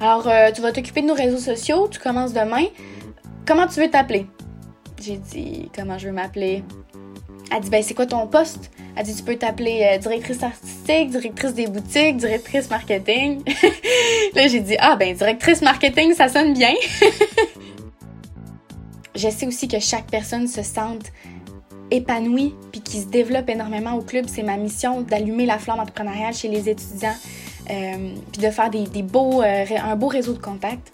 Alors, euh, tu vas t'occuper de nos réseaux sociaux, tu commences demain. Comment tu veux t'appeler? J'ai dit comment je veux m'appeler? Elle dit ben c'est quoi ton poste? Elle dit tu peux t'appeler euh, directrice artistique, directrice des boutiques, directrice marketing. Là j'ai dit ah ben directrice marketing ça sonne bien. je sais aussi que chaque personne se sente épanouie puis qui se développe énormément au club. C'est ma mission d'allumer la flamme entrepreneuriale chez les étudiants puis de faire euh, un beau réseau de contacts.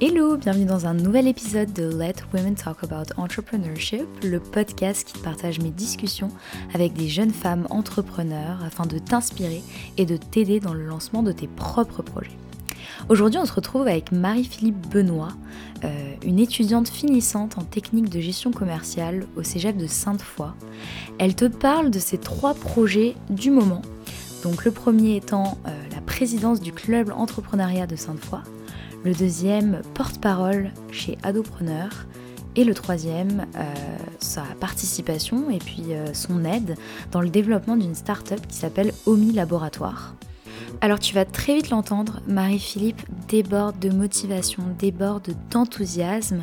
Hello, bienvenue dans un nouvel épisode de Let Women Talk About Entrepreneurship, le podcast qui partage mes discussions avec des jeunes femmes entrepreneurs afin de t'inspirer et de t'aider dans le lancement de tes propres projets. Aujourd'hui, on se retrouve avec Marie-Philippe Benoît, euh, une étudiante finissante en technique de gestion commerciale au cégep de Sainte-Foy. Elle te parle de ses trois projets du moment. Donc le premier étant euh, la présidence du club entrepreneuriat de Sainte-Foy, le deuxième porte-parole chez Adopreneur et le troisième euh, sa participation et puis euh, son aide dans le développement d'une start-up qui s'appelle Omi Laboratoire. Alors tu vas très vite l'entendre, Marie-Philippe déborde de motivation, déborde d'enthousiasme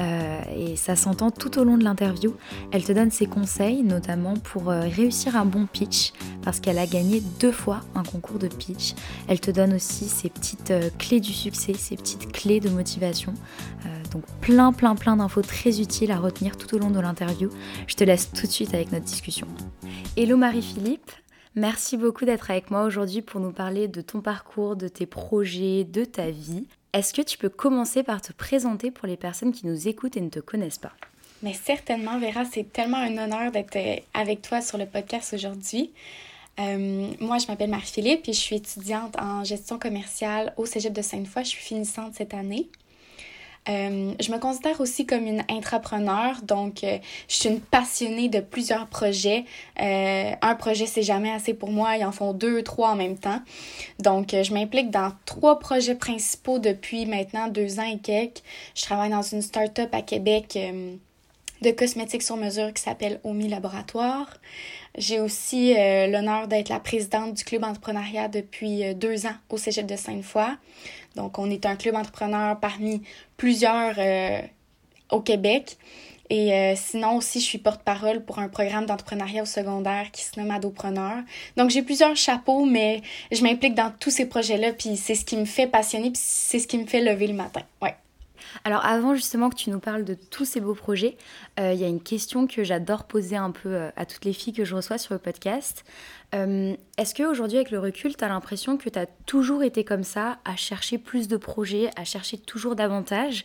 euh, et ça s'entend tout au long de l'interview. Elle te donne ses conseils notamment pour euh, réussir un bon pitch parce qu'elle a gagné deux fois un concours de pitch. Elle te donne aussi ses petites euh, clés du succès, ses petites clés de motivation. Donc plein plein plein d'infos très utiles à retenir tout au long de l'interview. Je te laisse tout de suite avec notre discussion. Hello Marie-Philippe Merci beaucoup d'être avec moi aujourd'hui pour nous parler de ton parcours, de tes projets, de ta vie. Est-ce que tu peux commencer par te présenter pour les personnes qui nous écoutent et ne te connaissent pas? Mais certainement, Vera, c'est tellement un honneur d'être avec toi sur le podcast aujourd'hui. Euh, moi, je m'appelle Marie-Philippe et je suis étudiante en gestion commerciale au Cégep de Sainte-Foy. Je suis finissante cette année. Euh, je me considère aussi comme une intrapreneur, donc euh, je suis une passionnée de plusieurs projets. Euh, un projet, c'est jamais assez pour moi, ils en font deux, trois en même temps. Donc, je m'implique dans trois projets principaux depuis maintenant deux ans et quelques. Je travaille dans une start-up à Québec de cosmétiques sur mesure qui s'appelle Omi Laboratoire. J'ai aussi l'honneur d'être la présidente du club entrepreneuriat depuis deux ans au Cégep de Sainte-Foy. Donc, on est un club entrepreneur parmi plusieurs euh, au Québec. Et euh, sinon aussi, je suis porte-parole pour un programme d'entrepreneuriat au secondaire qui se nomme Adopreneur. Donc j'ai plusieurs chapeaux, mais je m'implique dans tous ces projets-là, puis c'est ce qui me fait passionner, puis c'est ce qui me fait lever le matin. Ouais. Alors avant justement que tu nous parles de tous ces beaux projets, euh, il y a une question que j'adore poser un peu à toutes les filles que je reçois sur le podcast. Euh, Est-ce qu'aujourd'hui avec le recul, tu as l'impression que tu as toujours été comme ça, à chercher plus de projets, à chercher toujours davantage?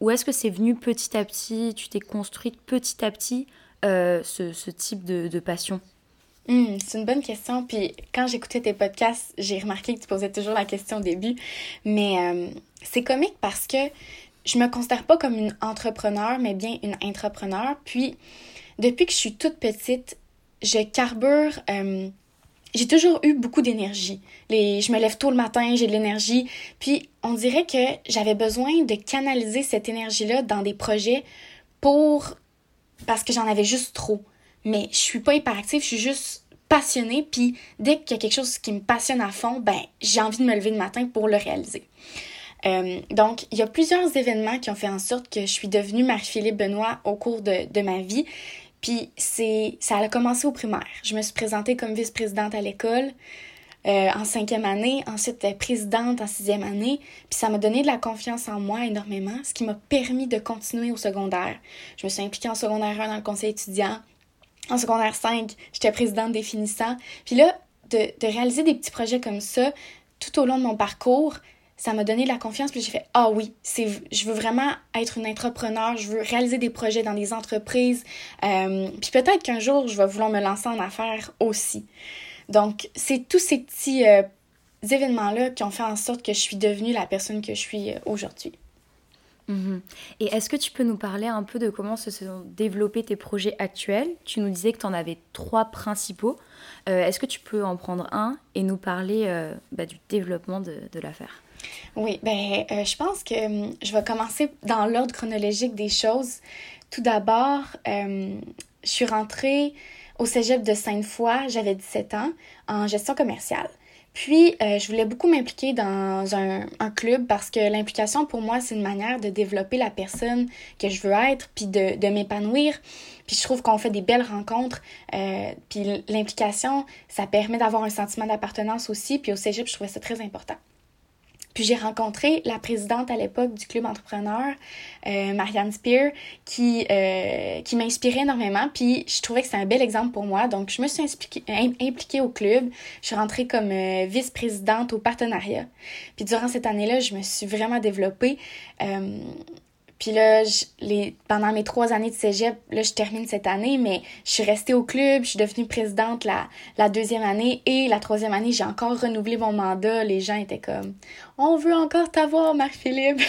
Ou est-ce que c'est venu petit à petit, tu t'es construite petit à petit euh, ce, type de, passion? Mmh, c'est une bonne question. Puis quand j'écoutais tes podcasts, j'ai remarqué que tu posais toujours la question au début. Mais euh, c'est comique parce que je me considère pas comme une entrepreneur, mais bien une intrapreneur. Puis, depuis que je suis toute petite, je carbure. Euh, j'ai toujours eu beaucoup d'énergie. Je me lève tôt le matin, j'ai de l'énergie. Puis, on dirait que j'avais besoin de canaliser cette énergie-là dans des projets pour. parce que j'en avais juste trop. Mais je suis pas hyperactive, je suis juste passionnée. Puis, dès qu'il y a quelque chose qui me passionne à fond, ben, j'ai envie de me lever le matin pour le réaliser. Euh, donc, il y a plusieurs événements qui ont fait en sorte que je suis devenue Marie-Philippe Benoît au cours de ma vie. Puis c'est, ça a commencé au primaire. Je me suis présentée comme vice-présidente à l'école euh, en cinquième année, ensuite présidente en sixième année. Puis ça m'a donné de la confiance en moi énormément, ce qui m'a permis de continuer au secondaire. Je me suis impliquée en secondaire 1 dans le conseil étudiant. En secondaire 5, j'étais présidente des finissants. Puis là, de, de réaliser des petits projets comme ça tout au long de mon parcours, ça m'a donné de la confiance puis j'ai fait ah oui c'est je veux vraiment être une entrepreneur je veux réaliser des projets dans des entreprises euh, puis peut-être qu'un jour je vais vouloir me lancer en affaires aussi donc c'est tous ces petits euh, événements là qui ont fait en sorte que je suis devenue la personne que je suis euh, aujourd'hui Mhm. Et est-ce que tu peux nous parler un peu de comment se sont développés tes projets actuels? Tu nous disais que tu en avais trois principaux. Est-ce que tu peux en prendre un et nous parler bah, du développement de l'affaire? Oui, ben, euh, je pense que hum, je vais commencer dans l'ordre chronologique des choses. Tout d'abord, je suis rentrée au cégep de Sainte-Foy, j'avais 17 ans, en gestion commerciale. Puis, euh, je voulais beaucoup m'impliquer dans un, un, club parce que l'implication, pour moi, c'est une manière de développer la personne que je veux être, puis de, de m'épanouir. Puis, je trouve qu'on fait des belles rencontres. Euh, puis, l'implication, ça permet d'avoir un sentiment d'appartenance aussi. Puis, au cégep, je trouvais ça très important. Puis j'ai rencontré la présidente à l'époque du club entrepreneur, euh, Marianne Spear, qui, euh, qui m'inspirait énormément. Puis je trouvais que c'était un bel exemple pour moi. Donc je me suis impliquée au club. Je suis rentrée comme euh, vice-présidente au partenariat. Puis durant cette année-là, je me suis vraiment développée. Puis là, les, pendant mes trois années de cégep, là, je termine cette année, mais je suis restée au club, je suis devenue présidente la, la deuxième année et la troisième année, j'ai encore renouvelé mon mandat. Les gens étaient comme On veut encore t'avoir, Marc-Philippe.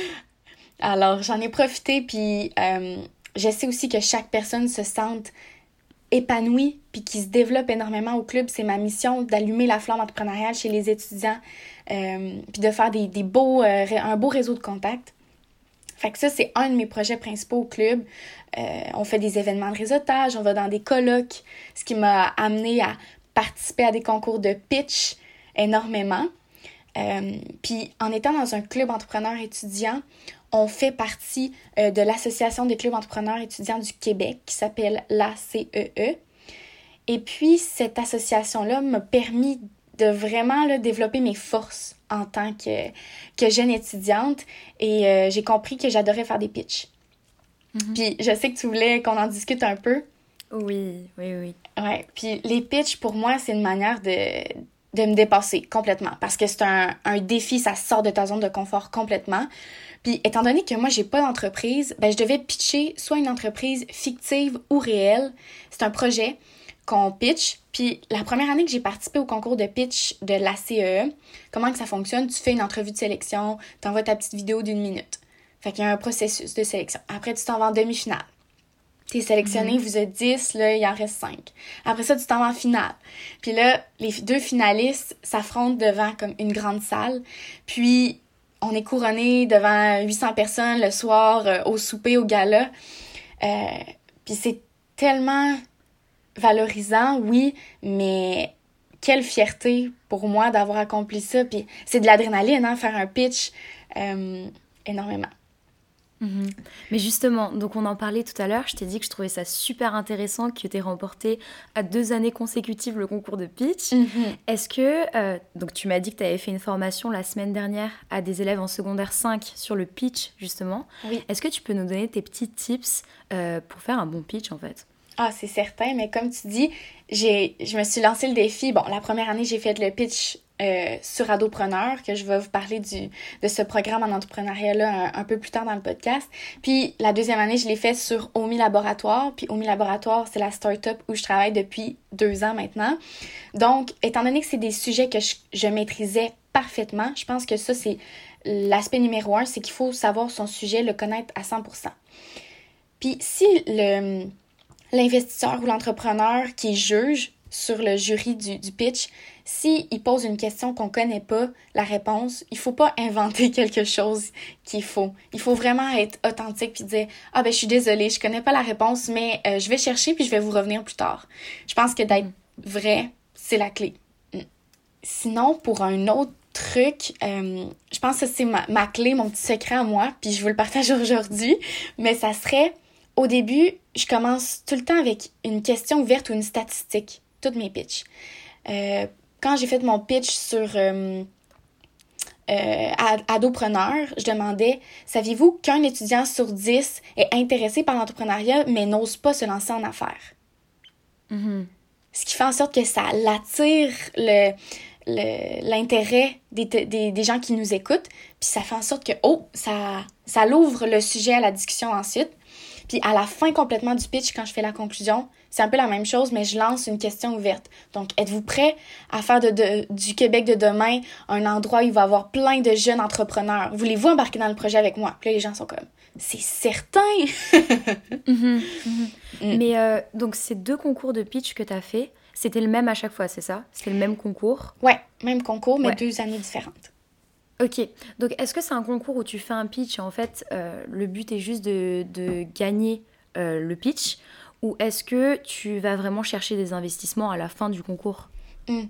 Alors, j'en ai profité, puis euh, j'essaie aussi que chaque personne se sente épanouie puis qui se développe énormément au club. C'est ma mission d'allumer la flamme entrepreneuriale chez les étudiants euh, puis de faire des, des beaux, euh, un beau réseau de contacts. Fait que ça, c'est un de mes projets principaux au club. Euh, on fait des événements de réseautage, on va dans des colloques, ce qui m'a amené à participer à des concours de pitch énormément. Euh, puis en étant dans un club entrepreneur étudiant, on fait partie euh, de l'Association des clubs entrepreneurs étudiants du Québec qui s'appelle l'ACEE. E. Et puis cette association-là m'a permis de vraiment là, développer mes forces en tant que, que jeune étudiante et euh, j'ai compris que j'adorais faire des pitchs. Mhm. Puis je sais que tu voulais qu'on en discute un peu. Oui, oui, oui. Ouais, puis les pitchs, pour moi, c'est une manière de, de me dépasser complètement parce que c'est un, un, défi, ça sort de ta zone de confort complètement. Puis étant donné que moi, j'ai pas d'entreprise, ben je devais pitcher soit une entreprise fictive ou réelle. C'est un projet qu'on pitch. Puis la première année que j'ai participé au concours de pitch de la CE, comment que ça fonctionne? Tu fais une entrevue de sélection, tu envoies ta petite vidéo d'une minute. Fait qu'il y a un processus de sélection. Après, tu t'en vas en demi-finale. T'es sélectionné, mhm. vous êtes 10, là, il en reste 5. Après ça, tu t'en vas en finale. Puis là, les deux finalistes s'affrontent devant comme une grande salle. Puis, on est couronné devant 800 personnes le soir euh, au souper, au gala. Euh, puis c'est tellement valorisant, oui, mais quelle fierté pour moi d'avoir accompli ça. Puis c'est de l'adrénaline, hein, faire un pitch, euh, énormément. Mhm. Mais justement, donc on en parlait tout à l'heure, je t'ai dit que je trouvais ça super intéressant que tu aies remporté à deux années consécutives le concours de pitch. Mhm. Est-ce que, euh, donc tu m'as dit que tu avais fait une formation la semaine dernière à des élèves en secondaire 5 sur le pitch justement. Oui. Est-ce que tu peux nous donner tes petits tips euh, pour faire un bon pitch en fait? Ah, c'est certain, mais comme tu dis, je me suis lancé le défi. Bon, la première année, j'ai fait le pitch euh, sur Adopreneur, que je vais vous parler du, de ce programme en entrepreneuriat-là un, peu plus tard dans le podcast. Puis la deuxième année, je l'ai fait sur Omi Laboratoire. Puis Omi Laboratoire, c'est la start-up où je travaille depuis deux ans maintenant. Donc, étant donné que c'est des sujets que je, je maîtrisais parfaitement, je pense que ça, c'est l'aspect numéro un, c'est qu'il faut savoir son sujet, le connaître à 100%. Puis si le l'investisseur ou l'entrepreneur qui juge sur le jury du, du pitch, s'il il pose une question qu'on connaît pas, la réponse, il faut pas inventer quelque chose qu'il faut. Il faut vraiment être authentique puis dire ah ben je suis désolée, je connais pas la réponse, mais euh, je vais chercher puis je vais vous revenir plus tard. Je pense que d'être vrai, c'est la clé. Mm. Sinon, pour un autre truc, euh, je pense que c'est ma, ma clé, mon petit secret à moi, puis je vous le partage aujourd'hui, mais ça serait au début, je commence tout le temps avec une question ouverte ou une statistique, toutes mes pitches. Euh, quand j'ai fait mon pitch sur euh, euh, Adopreneur, je demandais Saviez-vous qu'un étudiant sur dix est intéressé par l'entrepreneuriat mais n'ose pas se lancer en affaires? Mm-hmm. Ce qui fait en sorte que ça l'attire le l'intérêt des, des, des, gens qui nous écoutent, puis ça fait en sorte que, oh, ça, ça l'ouvre le sujet à la discussion ensuite. Puis à la fin complètement du pitch, quand je fais la conclusion, c'est un peu la même chose, mais je lance une question ouverte. Donc, êtes-vous prêt à faire de, du Québec de demain un endroit où il va y avoir plein de jeunes entrepreneurs? Voulez-vous embarquer dans le projet avec moi? Puis là, les gens sont comme, c'est certain! Mhm, mhm. Mm. Mais euh, donc, ces deux concours de pitch que tu as fait, c'était le même à chaque fois, c'est ça? C'était le même concours? Ouais, même concours, mais deux années différentes. Ok, donc est-ce que c'est un concours où tu fais un pitch et en fait euh, le but est juste de, de gagner euh, le pitch? Ou est-ce que tu vas vraiment chercher des investissements à la fin du concours? Mm.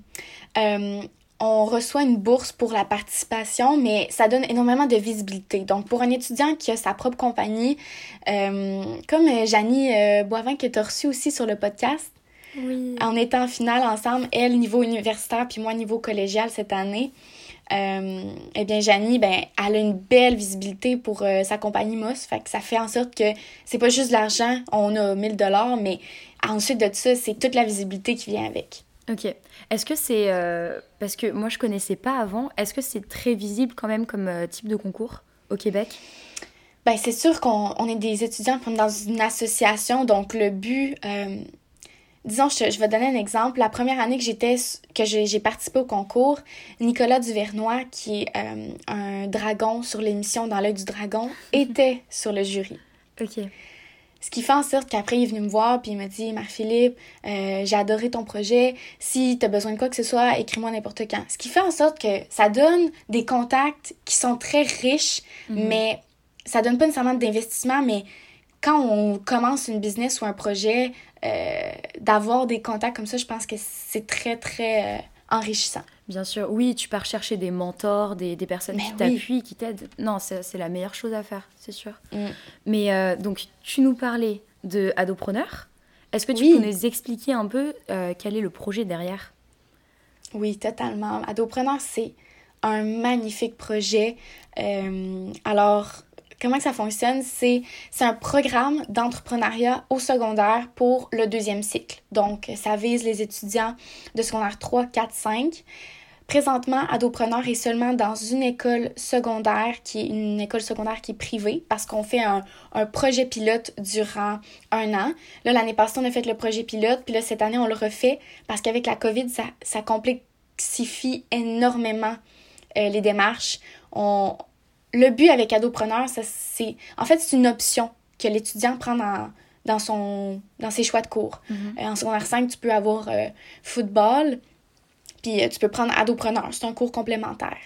euh, On reçoit une bourse pour la participation, mais ça donne énormément de visibilité. Donc, pour un étudiant qui a sa propre compagnie, comme Janie Boivin qui est reçue aussi sur le podcast, oui. en étant en finale ensemble, elle niveau universitaire puis moi niveau collégial cette année, euh, eh bien, Janie, ben, elle a une belle visibilité pour euh, sa compagnie Moss. Fait que ça fait en sorte que c'est pas juste de l'argent, on a 1000 dollars, mais ensuite de ça, c'est toute la visibilité qui vient avec. Ok. Est-ce que c'est. Euh, parce que moi, je connaissais pas avant. Est-ce que c'est très visible quand même comme type de concours au Québec? Ben, c'est sûr qu'on est des étudiants dans une association, donc le but disons, je, je, vais donner un exemple. La première année que j'étais, que j'ai participé au concours, Nicolas Duvernois, qui est euh, un dragon sur l'émission Dans l'œil du dragon, était sur le jury. OK. Ce qui fait en sorte qu'après, il est venu me voir puis il m'a dit Marc-Philippe, euh, j'ai adoré ton projet. Si tu as besoin de quoi que ce soit, écris-moi n'importe quand. Ce qui fait en sorte que ça donne des contacts qui sont très riches, mhm. mais ça donne pas nécessairement d'investissement, mais quand on commence une business ou un projet, euh, d'avoir des contacts comme ça, je pense que c'est très, très euh, enrichissant. Bien sûr, oui, tu pars chercher des mentors, des, des personnes qui t'appuient, qui t'aident. Non, c'est la meilleure chose à faire, c'est sûr. Mm. Mais euh, donc, tu nous parlais de Adopreneur. Est-ce que tu peux nous expliquer un peu quel est le projet derrière? Oui, totalement. Adopreneur, c'est un magnifique projet. alors, comment ça fonctionne? C'est un programme d'entrepreneuriat au secondaire pour le deuxième cycle. Donc, ça vise les étudiants de secondaire 3, 4, 5. Présentement, Adopreneur est seulement dans une école secondaire qui est une école secondaire qui est privée parce qu'on fait un, projet pilote durant un an. Là, l'année passée, on a fait le projet pilote, puis là, cette année, on le refait parce qu'avec la COVID, ça, ça complexifie énormément euh, les démarches. On, le but avec Adopreneur, c'est en fait c'est une option que l'étudiant prend dans, dans, son, dans ses choix de cours. Mm-hmm. Euh, en secondaire 5, tu peux avoir euh, football, puis euh, tu peux prendre Adopreneur, c'est un cours complémentaire.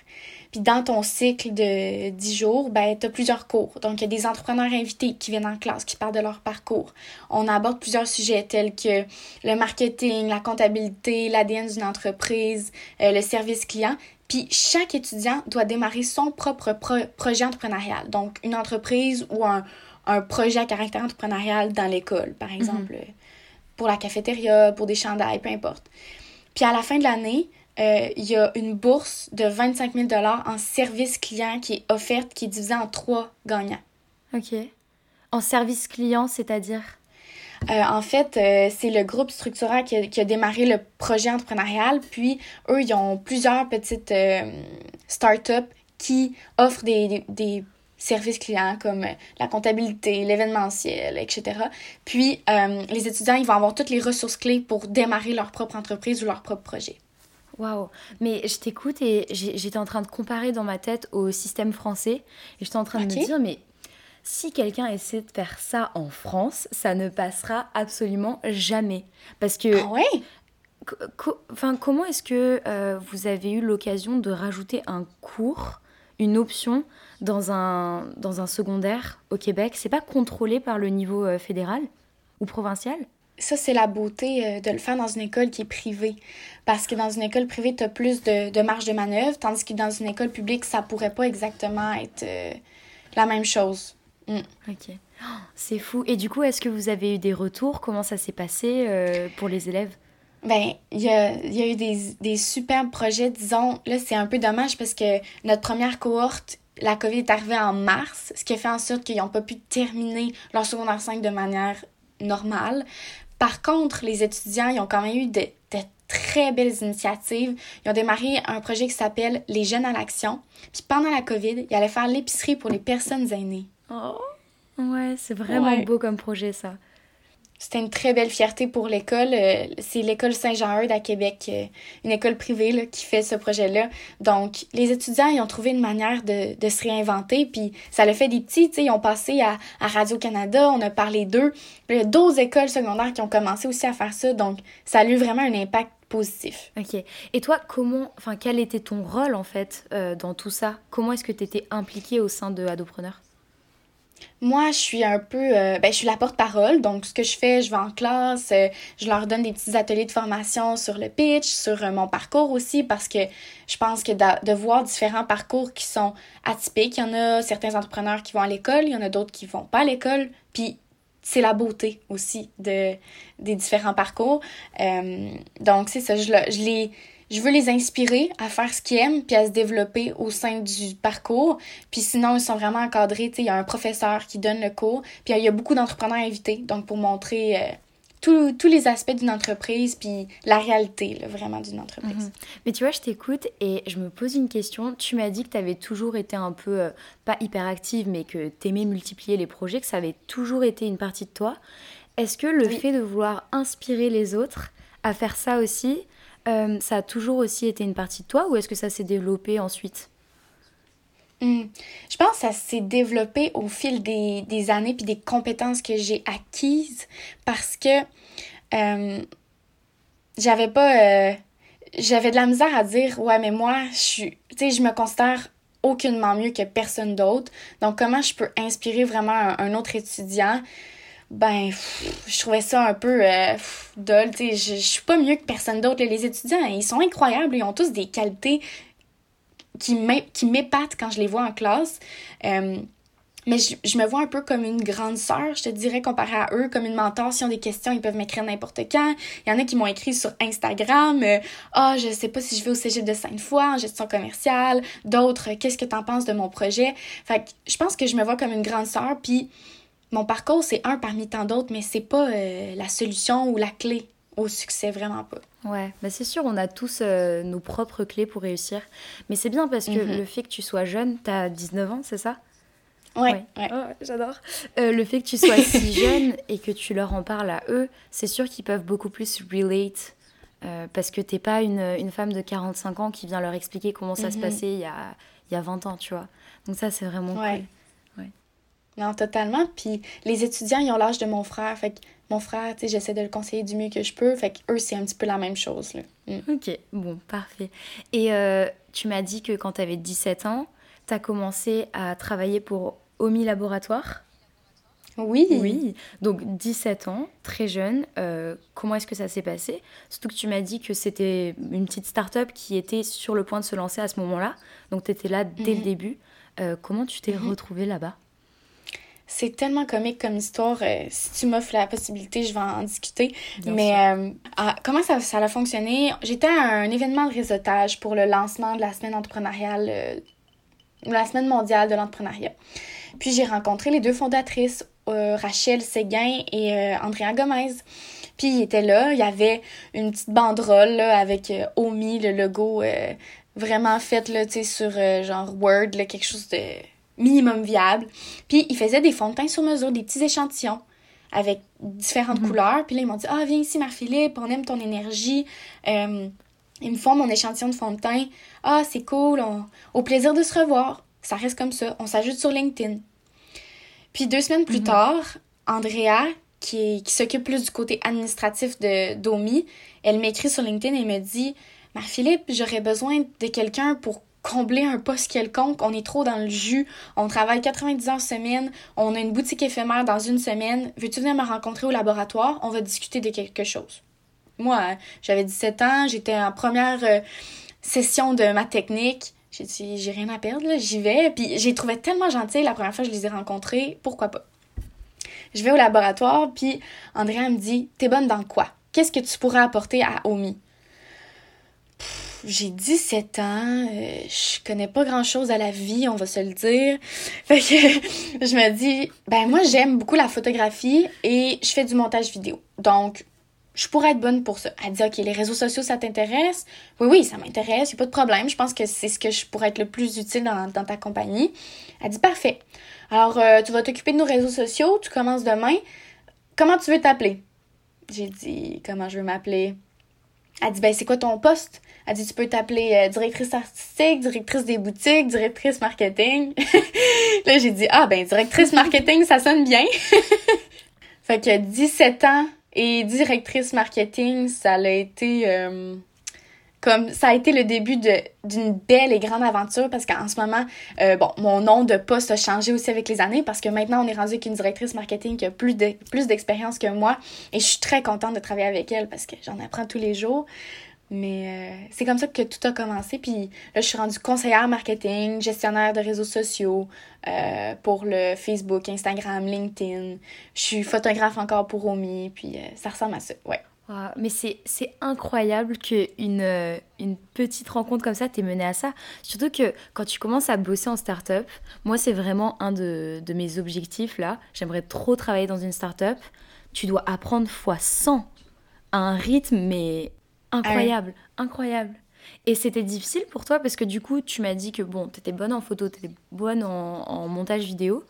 Puis dans ton cycle de 10 jours, ben, tu as plusieurs cours. Donc, il y a des entrepreneurs invités qui viennent en classe, qui parlent de leur parcours. On aborde plusieurs sujets tels que le marketing, la comptabilité, l'ADN d'une entreprise, le service client. Puis chaque étudiant doit démarrer son propre projet entrepreneurial. Donc, une entreprise ou un, projet à caractère entrepreneurial dans l'école, par mhm. exemple, pour la cafétéria, pour des chandails, peu importe. Puis à la fin de l'année, euh, il y a une bourse de 25 000 en service client qui est offerte, qui est divisée en trois gagnants. OK. En service client, c'est-à-dire? Euh, en fait, euh, c'est le groupe structurant qui a, démarré le projet entrepreneurial. Puis, eux, ils ont plusieurs petites startups qui offrent des, des, services clients comme la comptabilité, l'événementiel, etc. Puis, les étudiants, ils vont avoir toutes les ressources clés pour démarrer leur propre entreprise ou leur propre projet. Waouh Mais je t'écoute et j'étais en train de comparer dans ma tête au système français. Et j'étais en train de me dire, mais si quelqu'un essaie de faire ça en France, ça ne passera absolument jamais. Parce que. Ah ouais? Enfin, comment est-ce que euh, vous avez eu l'occasion de rajouter un cours, une option dans un, dans un secondaire au Québec? C'est pas contrôlé par le niveau euh, fédéral ou provincial? Ça, c'est la beauté euh, de le faire dans une école qui est privée. Parce que dans une école privée, tu as plus de, de, marge de manœuvre, tandis que dans une école publique, ça pourrait pas exactement être la même chose. Mm. Ok. Oh, c'est fou. Et du coup, est-ce que vous avez eu des retours? Comment ça s'est passé euh, pour les élèves? Ben, il y a, y a, eu des, des superbes projets, disons. Là, c'est un peu dommage parce que notre première cohorte, la COVID est arrivée en mars, ce qui a fait en sorte qu'ils n'ont pas pu terminer leur secondaire 5 de manière normale. Par contre, les étudiants, ils ont quand même eu de, de très belles initiatives. Ils ont démarré un projet qui s'appelle Les Jeunes à l'action. Puis pendant la COVID, ils allaient faire l'épicerie pour les personnes aînées. Oh. Ouais, c'est vraiment Ouais. beau comme projet ça. C'était une très belle fierté pour l'école. Euh, C'est l'école Saint-Jean-Eudes à Québec, euh, une école privée là, qui fait ce projet-là. Donc, les étudiants, ils ont trouvé une manière de, de se réinventer, puis ça l'a fait des petits, tu sais, ils ont passé à, à Radio-Canada, on a parlé d'eux. Il y a d'autres écoles secondaires qui ont commencé aussi à faire ça, donc ça a eu vraiment un impact positif. Ok. Et toi, comment, enfin, quel était ton rôle en fait euh, dans tout ça? Comment est-ce que tu étais impliquée au sein de Adopreneur? Moi, je suis un peu, euh, ben, je suis la porte-parole. Donc, ce que je fais, je vais en classe, euh, je leur donne des petits ateliers de formation sur le pitch, sur euh, mon parcours aussi, parce que je pense que de voir différents parcours qui sont atypiques, il y en a certains entrepreneurs qui vont à l'école, il y en a d'autres qui vont pas à l'école, puis c'est la beauté aussi de, des différents parcours. Donc, c'est ça, je, je les... Je veux les inspirer à faire ce qu'ils aiment puis à se développer au sein du parcours. Puis sinon, ils sont vraiment encadrés. Il y a un professeur qui donne le cours. Puis il y a beaucoup d'entrepreneurs invités. Donc, pour montrer euh, tous- tous les aspects d'une entreprise puis la réalité, là, vraiment, d'une entreprise. Mais tu vois, je t'écoute et je me pose une question. Tu m'as dit que tu avais toujours été un peu, euh, pas hyperactive, mais que tu aimais multiplier les projets, que ça avait toujours été une partie de toi. Est-ce que le Oui. fait de vouloir inspirer les autres à faire ça aussi, euh, ça a toujours aussi été une partie de toi ou est-ce que ça s'est développé ensuite? Hmm. Je pense que ça s'est développé au fil des, années puis des compétences que j'ai acquises parce que euh, j'avais pas. euh, j'avais de la misère à dire, ouais, mais moi, je suis. Tu sais, je me considère aucunement mieux que personne d'autre. Donc, comment je peux inspirer vraiment un autre étudiant? Ben, je trouvais ça un peu euh, pff, dole, je, je suis pas mieux que personne d'autre. Les étudiants, ils sont incroyables, ils ont tous des qualités qui m'é- qui m'épatent quand je les vois en classe. Euh, mais je, je me vois un peu comme une grande sœur, je te dirais, comparée à eux, comme une mentor. S'ils ont des questions, ils peuvent m'écrire n'importe quand. Il y en a qui m'ont écrit sur Instagram. euh, Ah, je sais pas si je vais au cégep de Sainte-Foy en gestion commerciale. D'autres, qu'est-ce que t'en penses de mon projet? Fait que je pense que je me vois comme une grande sœur. Puis mon parcours, c'est un parmi tant d'autres, mais c'est pas euh, la solution ou la clé au succès, vraiment pas. Ouais, bah c'est sûr, on a tous euh, nos propres clés pour réussir. Mais c'est bien parce que Mhm. le fait que tu sois jeune, t'as 19 ans, c'est ça? Ouais, Ouais. ouais. Oh, j'adore. Euh, le fait que tu sois si jeune et que tu leur en parles à eux, c'est sûr qu'ils peuvent beaucoup plus relate. euh, parce que t'es pas une, une femme de 45 ans qui vient leur expliquer comment ça se Mhm. passait il y a, il y a 20 ans, tu vois. Donc ça, c'est vraiment Ouais. cool. Non, totalement. Puis les étudiants, ils ont l'âge de mon frère. Fait que mon frère, tu sais, j'essaie de le conseiller du mieux que je peux. Fait que eux, c'est un petit peu la même chose, là. Mm. Ok, bon, parfait. Et euh, tu m'as dit que quand tu avais 17 ans, tu as commencé à travailler pour Omi Laboratoire? Oui. Oui, donc 17 ans, très jeune. euh, comment est-ce que ça s'est passé? Surtout que tu m'as dit que c'était une petite start-up qui était sur le point de se lancer à ce moment-là. Donc tu étais là dès le Mhm. début. Euh, comment tu t'es Mhm. retrouvée là-bas? C'est tellement comique comme histoire. euh, si tu m'offres la possibilité, je vais en discuter. Bien Mais euh, ah, comment ça, ça a fonctionné? J'étais à un événement de réseautage pour le lancement de la semaine entrepreneuriale, euh, la semaine mondiale de l'entrepreneuriat. Puis j'ai rencontré les deux fondatrices, Rachel Séguin et Andrea Gomez. Puis ils étaient là, il y avait une petite banderole là, avec Omi, le logo vraiment fait là, sur genre Word, là, quelque chose de minimum viable. Puis ils faisaient des fonds de teint sur mesure, des petits échantillons avec différentes couleurs. Puis là, ils m'ont dit Ah, viens ici, Marie-Philippe, on aime ton énergie. Euh, ils me font mon échantillon de fond de teint. Ah, c'est cool, on- au plaisir de se revoir. Ça reste comme ça. On s'ajoute sur LinkedIn. Puis deux semaines plus tard, Andrea, qui, qui s'occupe plus du côté administratif de d'Omi, elle m'écrit sur LinkedIn et me dit Marie-Philippe, j'aurais besoin de quelqu'un pour combler un poste quelconque. On est trop dans le jus. On travaille 90 heures semaine. On a une boutique éphémère dans une semaine. Veux-tu venir me rencontrer au laboratoire? On va discuter de quelque chose. Moi, euh, j'avais 17 ans. J'étais en première euh, session de ma technique. J'ai dit, j'ai rien à perdre, j'y vais. Puis j'ai trouvé tellement gentil la première fois que je les ai rencontrés. Pourquoi pas? Je vais au laboratoire, puis Andrea me dit, t'es bonne dans quoi? Qu'est-ce que tu pourrais apporter à Omi? J'ai 17 ans, euh, je connais pas grand chose à la vie, on va se le dire. Fait que je me dis, ben moi j'aime beaucoup la photographie et je fais du montage vidéo. Donc, je pourrais être bonne pour ça. Elle dit, OK, les réseaux sociaux, ça t'intéresse? Oui, oui, ça m'intéresse, a pas de problème. Je pense que c'est ce que je pourrais être le plus utile dans, ta compagnie. Elle dit, parfait. Alors, euh, tu vas t'occuper de nos réseaux sociaux, tu commences demain. Comment tu veux t'appeler? J'ai dit, comment je veux m'appeler? Elle dit, ben, c'est quoi ton poste? Elle dit, tu peux t'appeler euh, directrice artistique, directrice des boutiques, directrice marketing. là, j'ai dit, ah, ben, directrice marketing, ça sonne bien. fait que 17 ans et directrice marketing, ça a été, euh, comme, ça a été le début d'une belle et grande aventure parce qu'en ce moment, euh, bon, mon nom de poste a changé aussi avec les années parce que maintenant, on est rendu avec une directrice marketing qui a plus d'expérience que moi et je suis très contente de travailler avec elle parce que j'en apprends tous les jours. Mais euh, c'est comme ça que tout a commencé. Puis là, je suis rendue conseillère marketing, gestionnaire de réseaux sociaux euh, pour le Facebook, Instagram, LinkedIn. Je suis photographe encore pour Omi. Puis euh, ça ressemble à ça, ouais. mais c'est incroyable qu'une une petite rencontre comme ça t'ait mené à ça. Surtout que quand tu commences à bosser en start-up, moi, c'est vraiment un de, de mes objectifs là. J'aimerais trop travailler dans une start-up. Tu dois apprendre fois 100 à un rythme, mais Incroyable, incroyable. Et c'était difficile pour toi parce que du coup, tu m'as dit que bon, t'étais bonne en photo, t'étais bonne en, montage vidéo.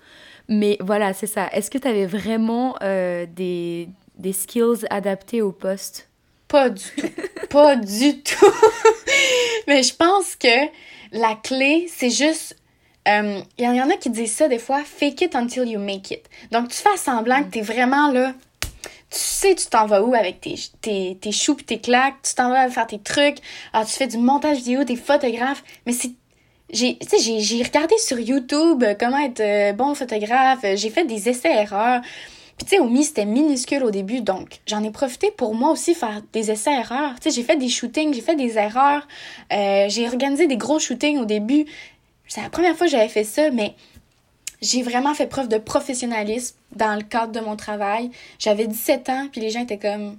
Mais voilà, c'est ça. Est-ce que t'avais vraiment euh, des, des skills adaptés au poste? Pas du tout. Pas du tout. Mais je pense que la clé, c'est juste il euh, y, en a qui disent ça des fois, fake it until you make it. Donc, tu fais semblant que t'es vraiment là, tu sais tu t'en vas où avec tes, tes, tes choux tes claques, tu t'en vas faire tes trucs, alors tu fais du montage vidéo, t'es photographe, mais c'est j'ai j'ai j'ai regardé sur YouTube euh, comment être euh, bon photographe, euh, j'ai fait des essais erreurs. Puis tu sais Omi c'était minuscule au début donc j'en ai profité pour moi aussi faire des essais erreurs. Tu sais j'ai fait des shootings, j'ai fait des erreurs, j'ai organisé des gros shootings au début. C'est la première fois que j'avais fait ça mais j'ai vraiment fait preuve de professionnalisme dans le cadre de mon travail. J'avais 17 ans, puis les gens étaient comme...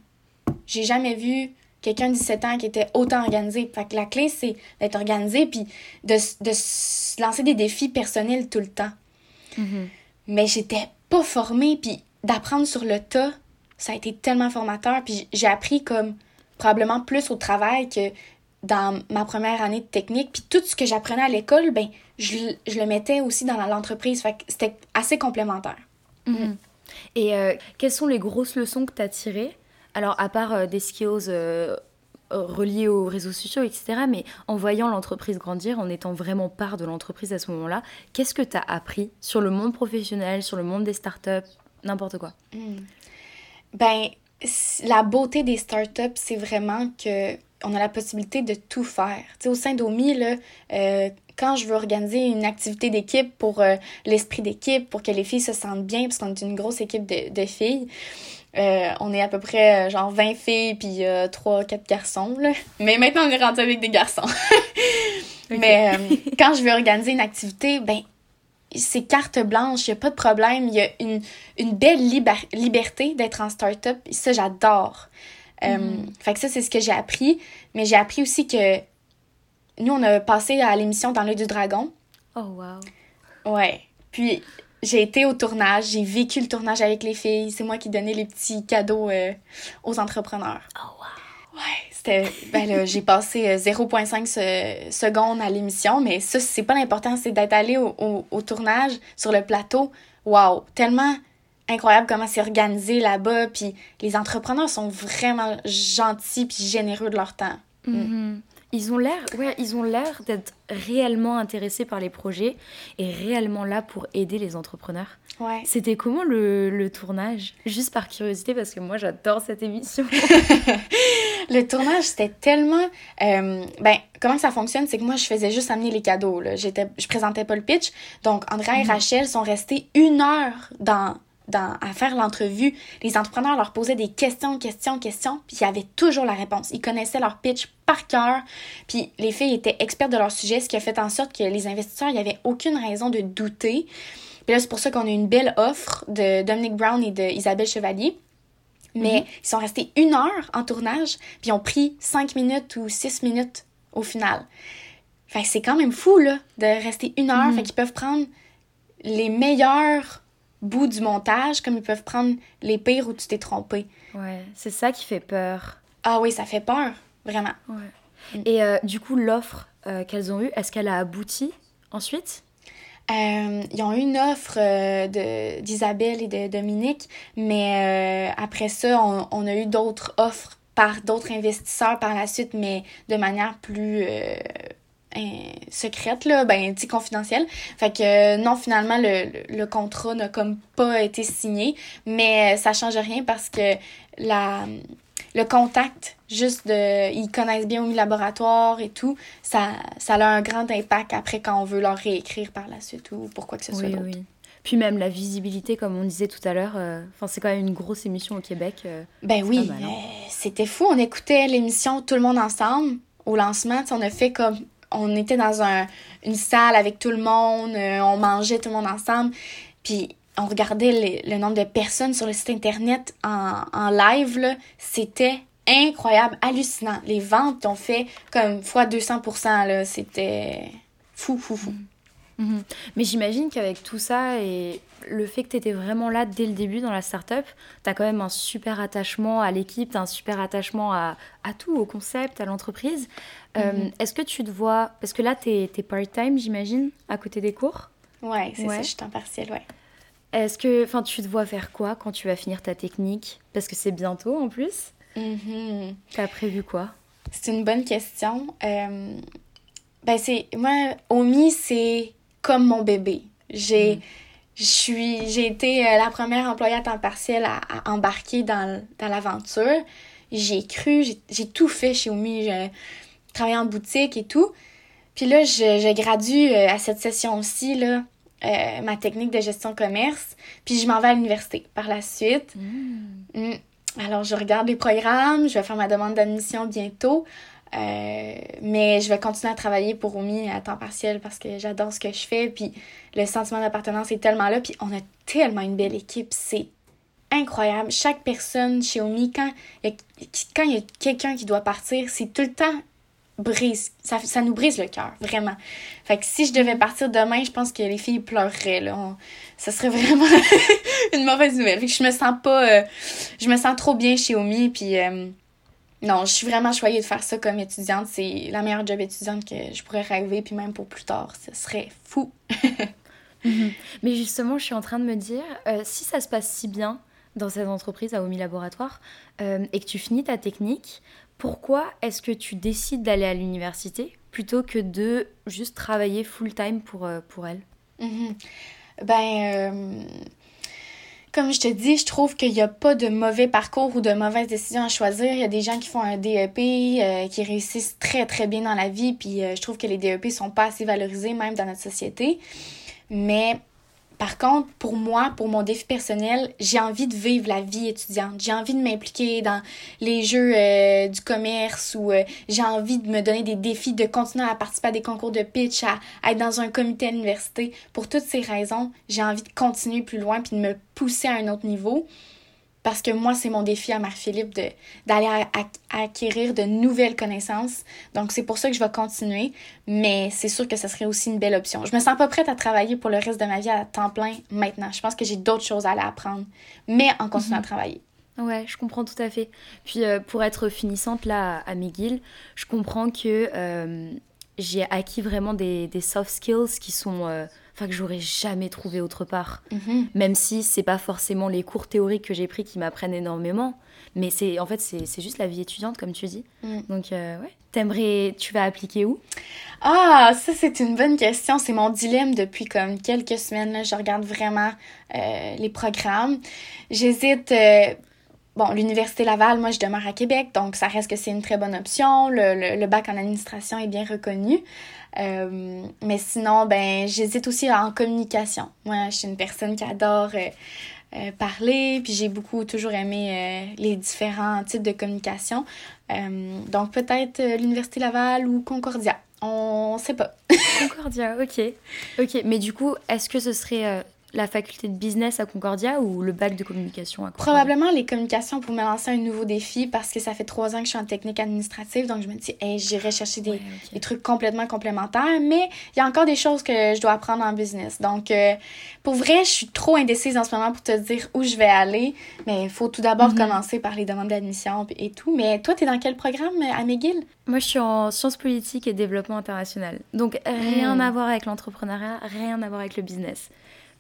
J'ai jamais vu quelqu'un de 17 ans qui était autant organisé. Fait que la clé, c'est d'être organisé, puis de, de se lancer des défis personnels tout le temps. Mm-hmm. Mais j'étais pas formée, puis d'apprendre sur le tas, ça a été tellement formateur, puis j'ai appris comme probablement plus au travail que dans ma première année de technique. Puis tout ce que j'apprenais à l'école, ben je, le mettais aussi dans l'entreprise. Fait que c'était assez complémentaire. Mhm. Et euh, quelles sont les grosses leçons que tu as tirées? Alors, à part euh, des skills euh, reliés aux réseaux sociaux, etc., mais en voyant l'entreprise grandir, en étant vraiment part de l'entreprise à ce moment-là, qu'est-ce que tu as appris sur le monde professionnel, sur le monde des startups, n'importe quoi? Hmm. Ben, la beauté des startups, c'est vraiment que on a la possibilité de tout faire. sais, au sein d'OMI, là, quand je veux organiser une activité d'équipe pour euh, l'esprit d'équipe, pour que les filles se sentent bien, parce qu'on est une grosse équipe de, filles, euh, on est à peu près euh, genre 20 filles puis 3-4 garçons. Là. Mais maintenant, on est rendu avec des garçons. Mais quand je veux organiser une activité, ben c'est carte blanche, il n'y a pas de problème. Il y a une, une belle liberté d'être en start-up. Ça, j'adore. Fait que ça, c'est ce que j'ai appris. Mais j'ai appris aussi que nous, on a passé à l'émission Dans l'œil du dragon. Oh, wow. Ouais. Puis, j'ai été au tournage, j'ai vécu le tournage avec les filles. C'est moi qui donnais les petits cadeaux euh, aux entrepreneurs. Oh, wow. Ouais, c'était. Ben là, j'ai passé 0,5 euh, secondes à l'émission, mais ça, c'est pas l'important, c'est d'être allé au, au, tournage sur le plateau. Wow, tellement incroyable comment c'est organisé là-bas. Puis les entrepreneurs sont vraiment gentils puis généreux de leur temps. Mm ils ont l'air, ouais, ils ont l'air d'être réellement intéressés par les projets et réellement là pour aider les entrepreneurs. Ouais. C'était comment le, le, tournage? Juste par curiosité parce que moi j'adore cette émission. le tournage c'était tellement, euh, ben comment ça fonctionne, c'est que moi je faisais juste amener les cadeaux. Là. J'étais, je présentais pas le pitch, donc Andrea et mhm. Rachel sont restés une heure dans à faire l'entrevue, les entrepreneurs leur posaient des questions, questions, questions, puis il y avait toujours la réponse. Ils connaissaient leur pitch par cœur, puis les filles étaient expertes de leur sujet, ce qui a fait en sorte que les investisseurs, il n'y avait aucune raison de douter. Puis là, c'est pour ça qu'on a une belle offre de Dominic Brown et d'Isabelle Chevalier. Mais mhm. ils sont restés une heure en tournage, puis ils ont pris cinq minutes ou six minutes au final. Fait c'est quand même fou, là, de rester une heure. Mhm. Fait qu'ils peuvent prendre les meilleurs bouts du montage, comme ils peuvent prendre les pires où tu t'es trompé. Ouais, c'est ça qui fait peur. Ah oui, ça fait peur, vraiment. Ouais. Et euh, du coup, l'offre euh, qu'elles ont eue, est-ce qu'elle a abouti ensuite? Euh, ils ont eu une offre euh, d'Isabelle et de Dominique, mais euh, après ça, on, on a eu d'autres offres par d'autres investisseurs par la suite, mais de manière plus secrète, là, ben, sais, confidentielle. Fait que euh, non, finalement, le, le, le contrat n'a comme pas été signé, mais euh, ça change rien parce que la le contact, juste de. Ils connaissent bien au laboratoire et tout, ça, ça a un grand impact après quand on veut leur réécrire par la suite ou pour quoi que ce soit Oui, d'autre. oui. Puis même la visibilité, comme on disait tout à l'heure, euh, c'est quand même une grosse émission au Québec. euh. Ben oui, hein. euh, c'était fou. On écoutait l'émission Tout le monde ensemble au lancement. On a fait comme. On était dans un, une salle avec tout le monde, euh, on mangeait tout le monde ensemble. Puis on regardait le nombre de personnes sur le site internet en, en live. C'était incroyable, hallucinant. Les ventes ont fait comme fois 200%. là. C'était fou, fou, fou. Mhm. Mais j'imagine qu'avec tout ça et le fait que tu étais vraiment là dès le début dans la startup, tu as quand même un super attachement à l'équipe, tu un super attachement à, à tout, au concept, à l'entreprise. Euh, Mhm. Est-ce que tu te vois, parce que là tu es, part-time j'imagine, à côté des cours, Ouais, c'est Ouais. ça, je suis en partiel, ouais. est-ce que enfin, tu te vois faire quoi quand tu vas finir ta technique? Parce que c'est bientôt en plus. Mhm. Tu as prévu quoi? C'est une bonne question. Euh, ben c'est moi Omi c'est comme mon bébé. J'ai je suis j'ai été euh, la première employée à temps partiel à, à embarquer dans, dans l'aventure. J'ai cru, j'ai- tout fait chez Omi, j'ai travaillé en boutique et tout. Puis là je, je gradue euh, à cette session-ci là euh, ma technique de gestion commerce, puis je m'en vais à l'université par la suite. Mm. Alors, je regarde les programmes, je vais faire ma demande d'admission bientôt, euh, mais je vais continuer à travailler pour Omi à temps partiel parce que j'adore ce que je fais, puis le sentiment d'appartenance est tellement là, puis on a tellement une belle équipe, c'est incroyable. Chaque personne chez Omi, quand il y a, quelqu'un qui doit partir, c'est tout le temps brise, ça, ça nous brise le cœur, vraiment. Fait que si je devais partir demain, je pense que les filles pleureraient, là. Ça serait vraiment une mauvaise nouvelle. Fait que je me sens pas... euh, je me sens trop bien chez Omi, puis... euh, non, je suis vraiment choyée de faire ça comme étudiante. C'est la meilleure job étudiante que je pourrais rêver, puis même pour plus tard. Ce serait fou. Mais justement, je suis en train de me dire, euh, si ça se passe si bien dans cette entreprise à Omi Laboratoire euh, et que tu finis ta technique, pourquoi est-ce que tu décides d'aller à l'université plutôt que de juste travailler full-time pour, euh, pour elle? Mhm. Ben, comme je te dis, je trouve qu'il n'y a pas de mauvais parcours ou de mauvaises décisions à choisir. Il y a des gens qui font un DEP, euh, qui réussissent très, très bien dans la vie, puis euh, je trouve que les DEP sont pas assez valorisés même dans notre société. Mais par contre, pour moi, pour mon défi personnel, j'ai envie de vivre la vie étudiante. J'ai envie de m'impliquer dans les jeux euh, du commerce ou euh, j'ai envie de me donner des défis, de continuer à participer à des concours de pitch, à, être dans un comité à l'université. Pour toutes ces raisons, j'ai envie de continuer plus loin puis de me pousser à un autre niveau. Parce que moi, c'est mon défi à Marie-Philippe de- d'aller acquérir de nouvelles connaissances. Donc, c'est pour ça que je vais continuer. Mais c'est sûr que ce serait aussi une belle option. Je me sens pas prête à travailler pour le reste de ma vie à temps plein maintenant. Je pense que j'ai d'autres choses à aller apprendre. Mais en continuant à travailler. Ouais, je comprends tout à fait. Puis euh, pour être finissante là à McGill, je comprends que euh, j'ai acquis vraiment des, des soft skills qui sont, euh, enfin que j'aurais jamais trouvé autre part. Mhm. Même si c'est pas forcément les cours théoriques que j'ai pris qui m'apprennent énormément, mais c'est en fait c'est c'est juste la vie étudiante comme tu dis. Mm. Donc euh, ouais, t'aimerais, tu vas appliquer où? Ah, ça c'est une bonne question. C'est mon dilemme depuis comme quelques semaines. Là. Je regarde vraiment euh, les programmes. J'hésite. euh, bon, l'Université Laval, moi je demeure à Québec, donc ça reste que c'est une très bonne option. Le, le, le bac en administration est bien reconnu. Euh, mais sinon, ben j'hésite aussi en communication. Moi, je suis une personne qui adore euh, euh, parler, puis j'ai beaucoup toujours aimé les différents types de communication. Donc peut-être l'Université Laval ou Concordia. On sait pas. Concordia, ok. Ok, mais du coup, est-ce que ce serait. La faculté de business à Concordia ou le bac de communication à Concordia? Probablement les communications pour me lancer un nouveau défi parce que ça fait trois ans que je suis en technique administrative, donc je me dis, hey, j'irai chercher des, Ouais, des trucs complètement complémentaires, mais il y a encore des choses que je dois apprendre en business. Donc, euh, pour vrai, je suis trop indécise en ce moment pour te dire où je vais aller, mais il faut tout d'abord Mhm. commencer par les demandes d'admission et tout. Mais toi, tu es dans quel programme euh, à McGill? Moi, je suis en sciences politiques et développement international. Donc, rien Mm. à voir avec l'entrepreneuriat, rien à voir avec le business.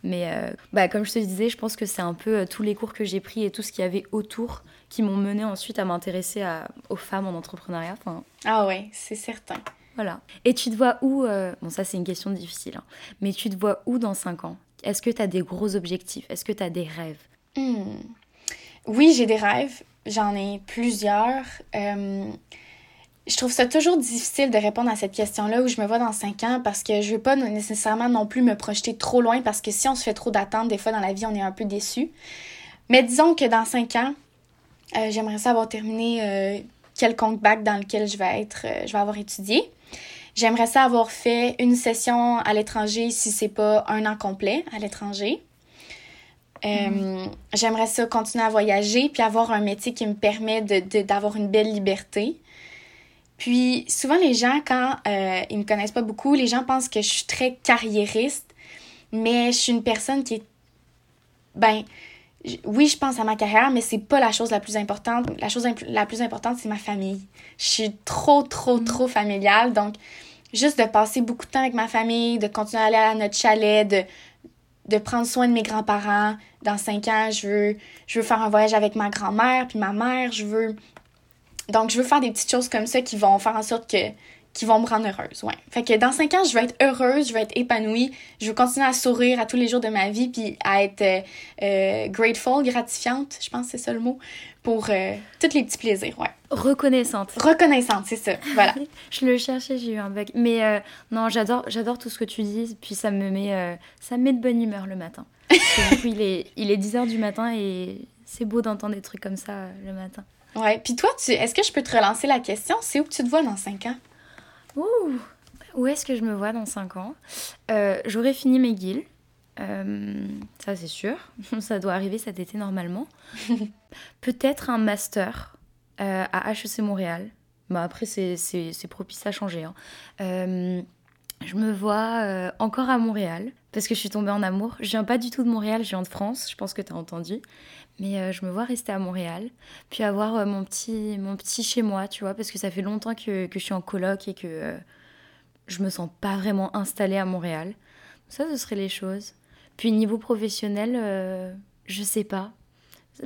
Mais euh, bah, comme je te disais, je pense que c'est un peu euh, tous les cours que j'ai pris et tout ce qu'il y avait autour qui m'ont mené ensuite à m'intéresser aux femmes en entrepreneuriat. Enfin, Ah ouais, c'est certain. voilà. Et tu te vois où euh, Bon, ça, c'est une question difficile. hein. Mais tu te vois où dans 5 ans? Est-ce que tu as des gros objectifs? Est-ce que tu as des rêves? Hmm. Oui, j'ai des rêves. J'en ai plusieurs. Euh, je trouve ça toujours difficile de répondre à cette question-là où je me vois dans cinq ans parce que je veux pas nécessairement non plus me projeter trop loin parce que si on se fait trop d'attentes, des fois dans la vie, on est un peu déçu. Mais disons que dans cinq ans, euh, j'aimerais ça avoir terminé euh, quelconque bac dans lequel je vais être, euh, je vais avoir étudié. J'aimerais ça avoir fait une session à l'étranger si c'est pas un an complet à l'étranger. Euh, J'aimerais ça continuer à voyager puis avoir un métier qui me permet de- de- d'avoir une belle liberté. Puis souvent les gens, quand euh, ils me connaissent pas beaucoup, les gens pensent que je suis très carriériste, mais je suis une personne qui est... Ben, oui, je pense à ma carrière, mais c'est pas la chose la plus importante. La chose imp- la plus importante, c'est ma famille. Je suis trop, trop, trop familiale, donc juste de passer beaucoup de temps avec ma famille, de continuer à aller à notre chalet, de, de prendre soin de mes grands-parents. Dans cinq ans, je veux, je veux faire un voyage avec ma grand-mère puis ma mère. Je veux... Donc, je veux faire des petites choses comme ça qui vont faire en sorte que qui vont me rendre heureuse, ouais. Fait que dans cinq ans, je veux être heureuse, je veux être épanouie, je veux continuer à sourire à tous les jours de ma vie puis à être euh, euh, grateful, gratifiante, je pense que c'est ça le mot, pour euh, tous les petits plaisirs, ouais. Reconnaissante. Reconnaissante, c'est ça, voilà. Je le cherchais, j'ai eu un bug. Mais euh, non, j'adore, j'adore tout ce que tu dis. Puis ça me met, ça me met de bonne humeur le matin. Parce que du coup, il est, il est 10h du matin et c'est beau d'entendre des trucs comme ça le matin. Ouais, puis toi, tu, est-ce que je peux te relancer la question? C'est où que tu te vois dans cinq ans? Ouh Où est-ce que je me vois dans 5 ans? Euh, J'aurais fini mes guilds. Euh, ça, c'est sûr. Ça doit arriver cet été normalement. Peut-être un master euh, à HEC Montréal. Bah, après, c'est propice à changer. hein. Euh, je me vois encore à Montréal parce que je suis tombée en amour. Je viens pas du tout de Montréal, je viens de France. Je pense que tu as entendu. Mais euh, je me vois rester à Montréal, puis avoir euh, mon, petit, mon petit chez moi, tu vois, parce que ça fait longtemps que, que je suis en coloc et que euh, je me sens pas vraiment installée à Montréal. Ça, ce seraient les choses. Puis niveau professionnel, euh, je sais pas.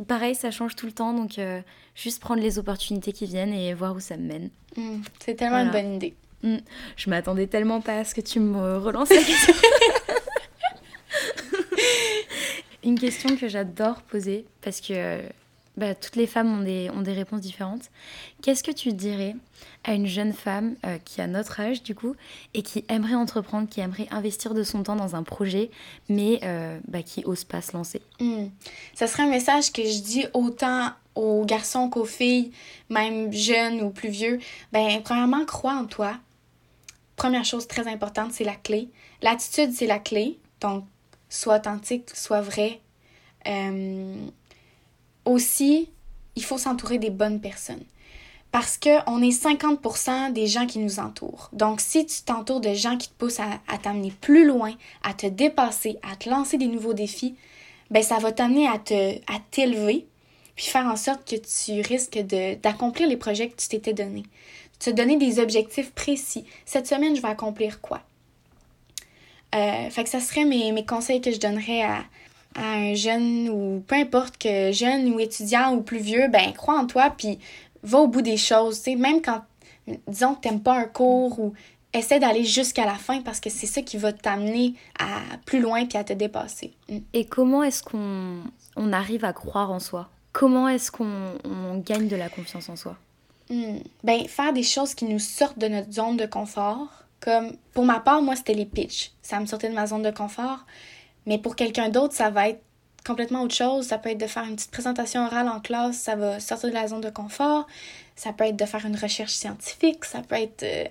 Pareil, ça change tout le temps, donc euh, juste prendre les opportunités qui viennent et voir où ça me mène. Hmm, c'est tellement une bonne idée. Je m'attendais tellement pas à ce que tu me relances la question. Une question que j'adore poser parce que bah, toutes les femmes ont des, ont des réponses différentes. Qu'est-ce que tu dirais à une jeune femme euh, qui a notre âge du coup et qui aimerait entreprendre, qui aimerait investir de son temps dans un projet mais euh, bah, qui ose pas se lancer? Hmm. Ça serait un message que je dis autant aux garçons qu'aux filles, même jeunes ou plus vieux. Ben, premièrement, crois en toi. Première chose très importante, c'est la clé. L'attitude, c'est la clé. Donc, sois authentique, sois vrai. Euh, aussi, il faut s'entourer des bonnes personnes. Parce qu'on est 50% des gens qui nous entourent. Donc, si tu t'entoures de gens qui te poussent à, t'amener plus loin, à te dépasser, à te lancer des nouveaux défis, ben ça va t'amener à te à t'élever puis faire en sorte que tu risques d'accomplir les projets que tu t'étais donné. Te donner des objectifs précis. Cette semaine, je vais accomplir quoi? Euh, fait que ça serait mes, mes conseils que je donnerais à, à un jeune ou peu importe que jeune ou étudiant ou plus vieux, ben crois en toi puis va au bout des choses. tu sais. Même quand, disons que t'aimes pas un cours ou essaie d'aller jusqu'à la fin parce que c'est ça qui va t'amener à plus loin puis à te dépasser. Mm. Et comment est-ce qu'on on arrive à croire en soi? Comment est-ce qu'on on gagne de la confiance en soi? Hmm. Ben, faire des choses qui nous sortent de notre zone de confort. Comme, pour ma part, moi, c'était les pitchs. Ça me sortait de ma zone de confort. Mais pour quelqu'un d'autre, ça va être complètement autre chose. Ça peut être de faire une petite présentation orale en classe, ça va sortir de la zone de confort. Ça peut être de faire une recherche scientifique, ça peut être euh,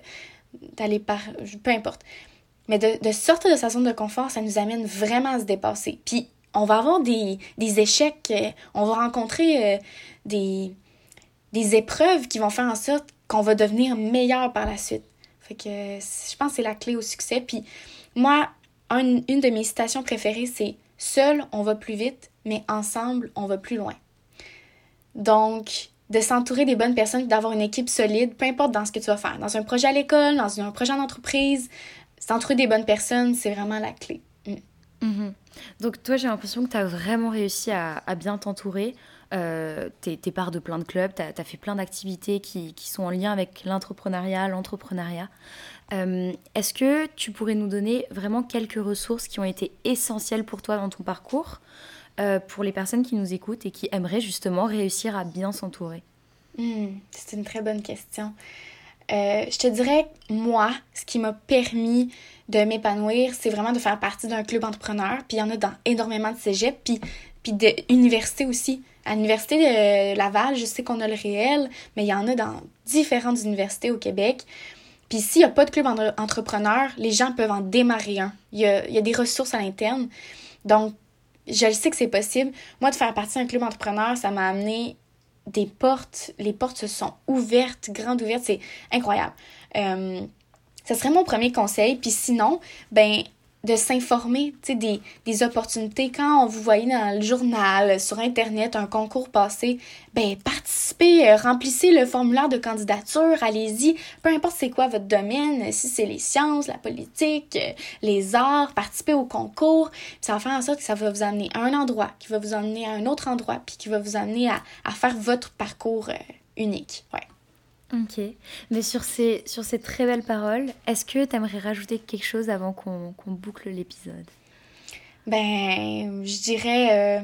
d'aller par... Peu importe. mais de, de sortir de sa zone de confort, ça nous amène vraiment à se dépasser. Puis on va avoir des, des échecs, euh, on va rencontrer euh, des, des épreuves qui vont faire en sorte qu'on va devenir meilleur par la suite. Fait que je pense que c'est la clé au succès. Puis moi, une de mes citations préférées, c'est Seul, on va plus vite, mais ensemble, on va plus loin. Donc, de s'entourer des bonnes personnes, d'avoir une équipe solide, peu importe dans ce que tu vas faire, dans un projet à l'école, dans un projet d'entreprise, s'entourer des bonnes personnes, c'est vraiment la clé. Mm. Mhm. Donc toi, j'ai l'impression que tu as vraiment réussi à, bien t'entourer. Euh, t'es es part de plein de clubs, tu as, fait plein d'activités qui, qui, sont en lien avec l'entrepreneuriat, l'entrepreneuriat. Euh, est-ce que tu pourrais nous donner vraiment quelques ressources qui ont été essentielles pour toi dans ton parcours, euh, pour les personnes qui nous écoutent et qui aimeraient justement réussir à bien s'entourer? Hmm, C'est une très bonne question. Euh, je te dirais, moi, ce qui m'a permis de m'épanouir, c'est vraiment de faire partie d'un club entrepreneur. Puis il y en a dans énormément de cégeps, puis, puis d'universités aussi. À l'université de Laval, je sais qu'on a le réel, mais il y en a dans différentes universités au Québec. Puis s'il n'y a pas de club entrepreneur, les gens peuvent en démarrer un. Il y a, des ressources à l'interne. Donc, je sais que c'est possible. Moi, de faire partie d'un club entrepreneur, ça m'a amené des portes. Les portes se sont ouvertes, grandes ouvertes. C'est incroyable. Euh, ça serait mon premier conseil. Puis sinon, ben de s'informer des, des opportunités. Quand vous voyait dans le journal, sur Internet, un concours passé, ben participez, euh, remplissez le formulaire de candidature, allez-y, peu importe c'est quoi votre domaine, si c'est les sciences, la politique, euh, les arts, participez au concours. ça va faire en sorte que ça va vous amener à un endroit, qui va vous amener à un autre endroit, puis qui va vous amener à, à faire votre parcours euh, unique. Ouais. Ok. Mais sur ces, sur ces très belles paroles, est-ce que tu aimerais rajouter quelque chose avant qu'on boucle l'épisode? Ben, je dirais euh,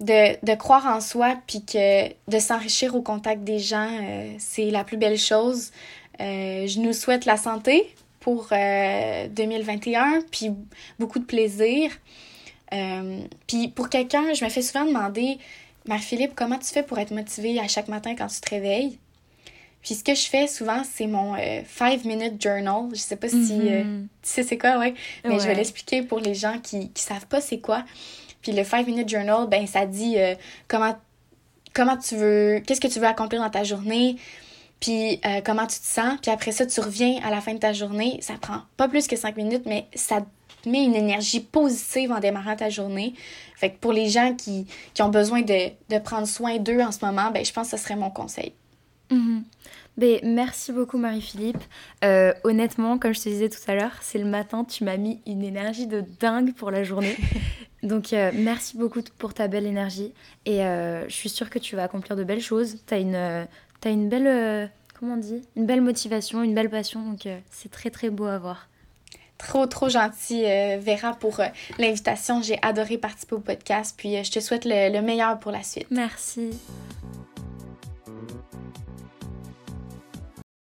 de, de, croire en soi, puis que de s'enrichir au contact des gens, euh, c'est la plus belle chose. Euh, je nous souhaite la santé pour 2021, puis beaucoup de plaisir. puis pour quelqu'un, je me fais souvent demander, Marie-Philippe, comment tu fais pour être motivée à chaque matin quand tu te réveilles? Puis ce que je fais souvent, c'est mon 5 euh, minute journal. Je sais pas si euh, mhm. tu sais c'est quoi, ouais. Mais je vais l'expliquer pour les gens qui, qui savent pas c'est quoi. Puis le 5 minute journal, ben ça dit euh, comment comment tu veux, qu'est-ce que tu veux accomplir dans ta journée, puis comment tu te sens. Puis après ça, tu reviens à la fin de ta journée. Ça prend pas plus que 5 minutes, mais ça te met une énergie positive en démarrant ta journée. Fait que pour les gens qui, qui ont besoin de, de prendre soin d'eux en ce moment, ben je pense que ce serait mon conseil. Mhm. Ben, merci beaucoup Marie-Philippe. Euh, honnêtement, comme je te disais tout à l'heure, c'est le matin, tu m'as mis une énergie de dingue pour la journée. Donc euh, merci beaucoup pour ta belle énergie et euh, je suis sûre que tu vas accomplir de belles choses. Tu as une, as une belle, comment on dit? Une belle motivation, une belle passion, donc c'est très très beau à voir. Trop, trop gentil, Vera, pour l'invitation. J'ai adoré participer au podcast, puis je te souhaite le meilleur pour la suite. Merci.